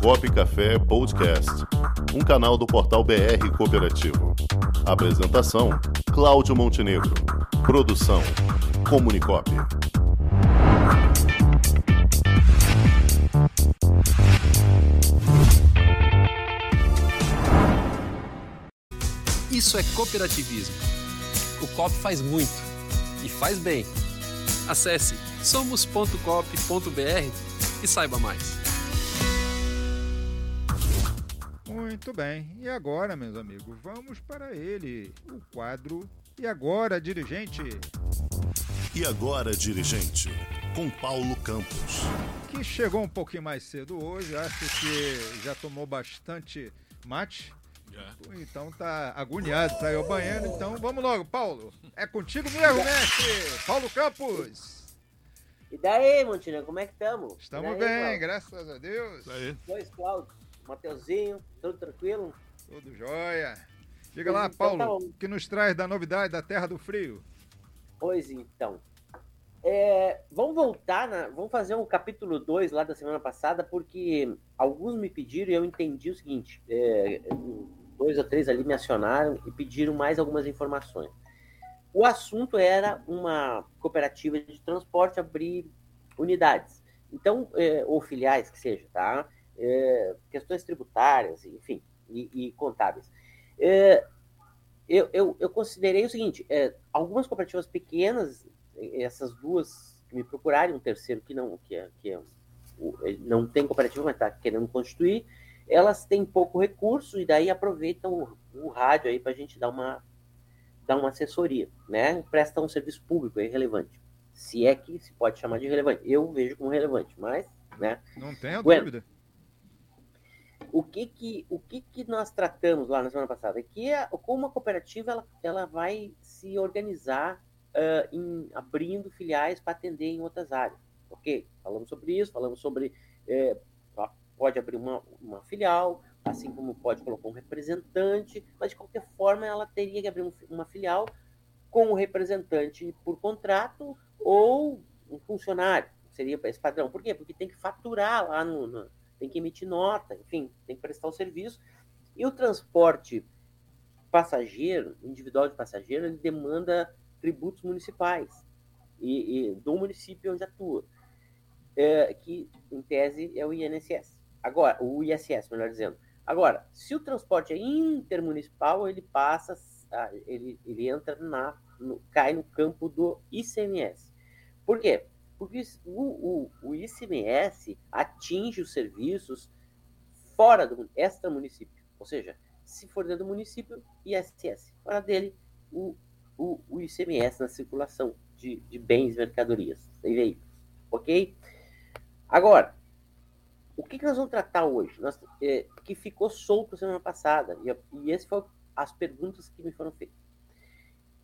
Comunicop Café Podcast, um canal do portal BR Cooperativo. Apresentação: Cláudio Montenegro. Produção: Comunicop. Isso é cooperativismo. O COP faz muito e faz bem. Acesse somos.cop.br e saiba mais. Muito bem. E agora, meus amigos, vamos para ele, o quadro E agora, dirigente? E agora, dirigente, com Paulo Campos. Que chegou um pouquinho mais cedo hoje, acho que já tomou bastante mate. Já. Então tá agoniado ir ao banheiro. Então vamos logo, Paulo. É contigo mesmo, mestre. Paulo Campos. E daí, Montina, como é que estamos? Estamos bem, graças a Deus. Dois Cláudio, Mateuzinho, tudo tranquilo? Tudo jóia. Diga lá, Então Paulo, tá o bom. que nos traz da novidade da Terra do Frio? Pois então. É, vamos voltar, na- vamos fazer um capítulo 2 lá da semana passada, porque alguns me pediram e eu entendi o seguinte: é, dois ou três ali me acionaram e pediram mais algumas informações. O assunto era uma cooperativa de transporte abrir unidades. Então, é, ou filiais que seja, tá? É, questões tributárias, enfim, e, e contábeis. É, eu, eu, eu considerei o seguinte: é, algumas cooperativas pequenas, essas duas que me procurarem, um terceiro que não, que é, que é, o- ele não tem cooperativa, mas está querendo constituir, elas têm pouco recurso e daí aproveitam o, o rádio aí para a gente dar uma, dar uma assessoria, né? Presta um serviço público aí relevante. Se é que se pode chamar de relevante. Eu vejo como relevante, mas, né? Não tenha Bueno. dúvida. O que que, o que que nós tratamos lá na semana passada? É que a, como a cooperativa ela, ela vai se organizar ah, em abrindo filiais para atender em outras áreas. Ok, falamos sobre isso, falamos sobre eh, pode abrir uma, uma filial, assim como pode colocar um representante, mas de qualquer forma ela teria que abrir um uma filial com um representante por contrato ou um funcionário. Seria esse padrão. Por quê? Porque tem que faturar lá no, no- tem que emitir nota, enfim, tem que prestar o serviço. E o transporte passageiro, individual de passageiro, ele demanda tributos municipais e, e do município onde atua, é, que em tese é o INSS. Agora, o ISS, melhor dizendo. Agora, se o transporte é intermunicipal, ele passa, a- ele, ele entra na, no- cai no campo do ICMS. Por quê? Porque o, o, o ICMS atinge os serviços fora do extra município. Ou seja, se for dentro do município, ISS. Fora dele, o, o, o ICMS na circulação de, de bens, mercadorias e veículos. Ok? Agora, o que, que nós vamos tratar hoje? Nós, é, que ficou solto semana passada, e, e essas foram as perguntas que me foram feitas.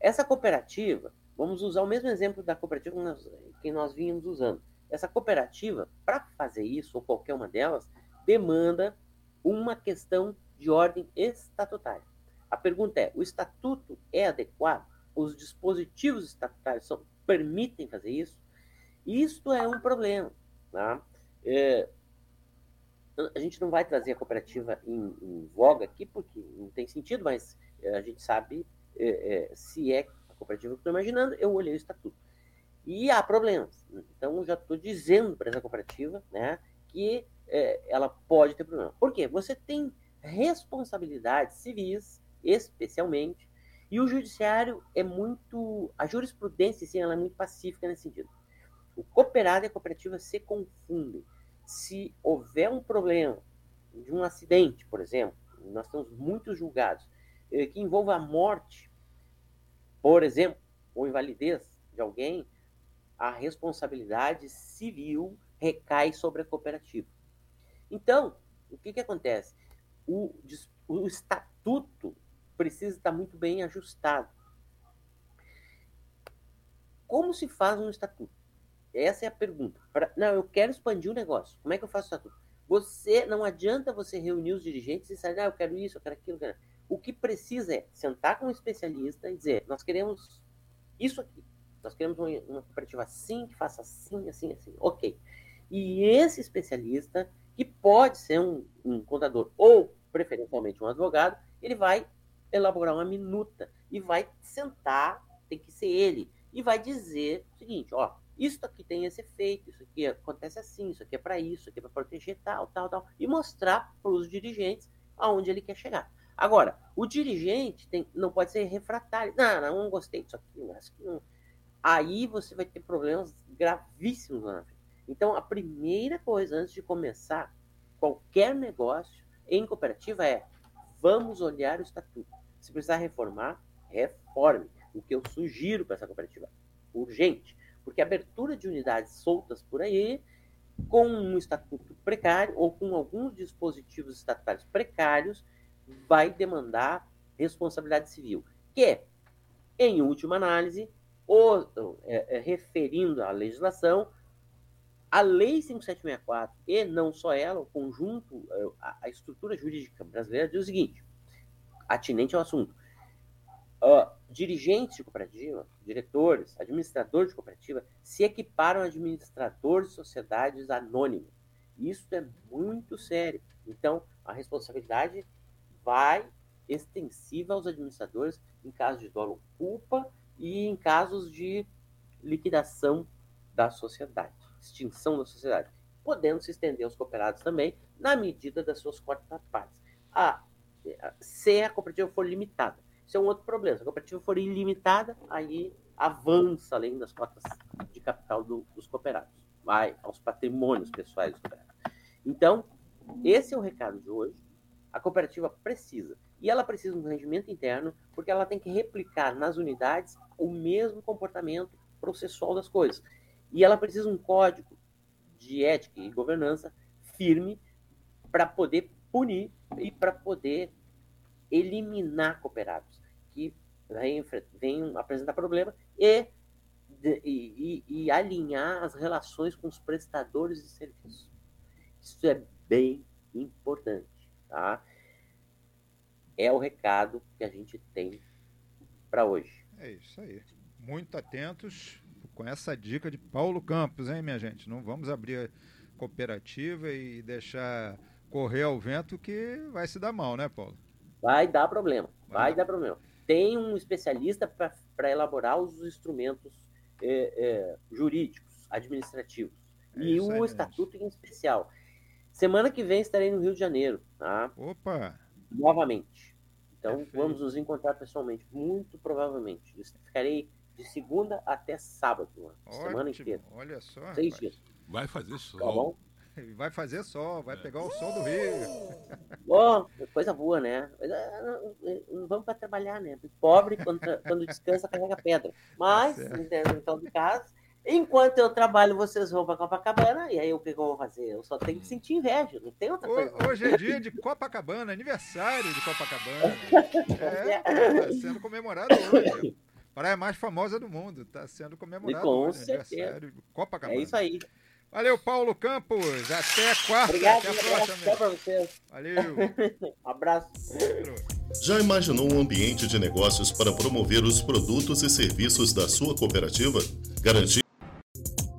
Essa cooperativa, vamos usar o mesmo exemplo da cooperativa que nós, que nós vínhamos usando. Essa cooperativa, para fazer isso, ou qualquer uma delas, demanda uma questão de ordem estatutária. A pergunta é: o estatuto é adequado? Os dispositivos estatutários são, permitem fazer isso? Isto é um problema. Tá? É, a gente não vai trazer a cooperativa em, em voga aqui, porque não tem sentido, mas é, a gente sabe é, é, se é cooperativa que estou imaginando, eu olhei o estatuto. E há problemas. Então, já estou dizendo para essa cooperativa né, que é, ela pode ter problema. Por quê? Você tem responsabilidades civis, especialmente, e o judiciário é muito. A jurisprudência, sim, ela é muito pacífica nesse sentido. O cooperado e a cooperativa se confundem. Se houver um problema de um acidente, por exemplo, nós temos muitos julgados, eh, que envolva a morte, por exemplo, ou invalidez de alguém, a responsabilidade civil recai sobre a cooperativa. Então, o que, que acontece? O, o estatuto precisa estar muito bem ajustado. Como se faz um estatuto? Essa é a pergunta. Pra- não, eu quero expandir o negócio. Como é que eu faço o estatuto? Você não adianta você reunir os dirigentes e sair, ah, eu quero isso, eu quero aquilo, eu quero... O que precisa é sentar com um especialista e dizer, nós queremos isso aqui. Nós queremos uma, cooperativa assim, que faça assim, assim, assim. Ok. E esse especialista, que pode ser um, um contador ou preferencialmente um advogado, ele vai elaborar uma minuta e vai sentar, tem que ser ele, e vai dizer o seguinte, ó, isso aqui tem esse efeito, isso aqui acontece assim, isso aqui é para isso, isso aqui é para proteger tal, tal, tal, e mostrar para os dirigentes aonde ele quer chegar. Agora, o dirigente tem, não pode ser refratário. Não, não, não gostei disso aqui, acho que não. Aí você vai ter problemas gravíssimos lá na. Então, a primeira coisa antes de começar qualquer negócio em cooperativa é vamos olhar o estatuto. Se precisar reformar, reforme. O que eu sugiro para essa cooperativa, urgente, porque a abertura de unidades soltas por aí, com um estatuto precário ou com alguns dispositivos estatutários precários, vai demandar responsabilidade civil, que, em última análise, o, é, é, referindo à legislação, a Lei 5764, e não só ela, o conjunto, é, a, a estrutura jurídica brasileira diz o seguinte, atinente ao assunto, uh, dirigentes de cooperativa, diretores, administradores de cooperativa, se equiparam a administradores de sociedades anônimas. Isso é muito sério. Então, a responsabilidade vai extensiva aos administradores em casos de dolo culpa e em casos de liquidação da sociedade, extinção da sociedade, podendo se estender aos cooperados também, na medida das suas quartas partes. Ah, se a cooperativa for limitada. Isso é um outro problema. Se a cooperativa for ilimitada, aí avança além das cotas de capital do, dos cooperados, vai aos patrimônios pessoais dos cooperados. Então, esse é o recado de hoje. A cooperativa precisa. E ela precisa de um rendimento interno, porque ela tem que replicar nas unidades o mesmo comportamento processual das coisas. E ela precisa de um código de ética e governança firme para poder punir e para poder eliminar cooperados que vêm, apresentar problema e, e, e, alinhar as relações com os prestadores de serviço. Isso é bem importante. Tá? É o recado que a gente tem para hoje. É isso aí. Muito atentos com essa dica de Paulo Campos, hein, minha gente? Não vamos abrir cooperativa e deixar correr ao vento que vai se dar mal, né, Paulo? Vai dar problema, vai, vai dar problema. Tem um especialista para elaborar os instrumentos é, é, jurídicos, administrativos. É e o estatuto em especial. Semana que vem estarei no Rio de Janeiro, tá? Opa! Novamente. Então vamos nos encontrar pessoalmente, muito provavelmente. Ficarei de segunda até sábado, Ótimo. semana inteira. Olha só. Seis rapaz. dias. Vai fazer sol. Tá bom? Vai fazer sol, vai é. pegar o sol do Rio. Bom, coisa boa, né? Não vamos para trabalhar, né? Pobre, quando, quando descansa, carrega pedra. Mas, tá então, de casa, Enquanto eu trabalho, vocês vão para Copacabana, e aí o que eu vou fazer? Eu só tenho que sentir inveja, não tem outra coisa. Hoje é dia de Copacabana, aniversário de Copacabana. É, está sendo comemorado hoje. Praia mais famosa do mundo, está sendo comemorado Com hoje, certeza. aniversário de Copacabana. É isso aí. Valeu, Paulo Campos. Até quarta. Obrigado, até a próxima. Até para vocês. Valeu. abraço. Já imaginou um ambiente de negócios para promover os produtos e serviços da sua cooperativa? Garantir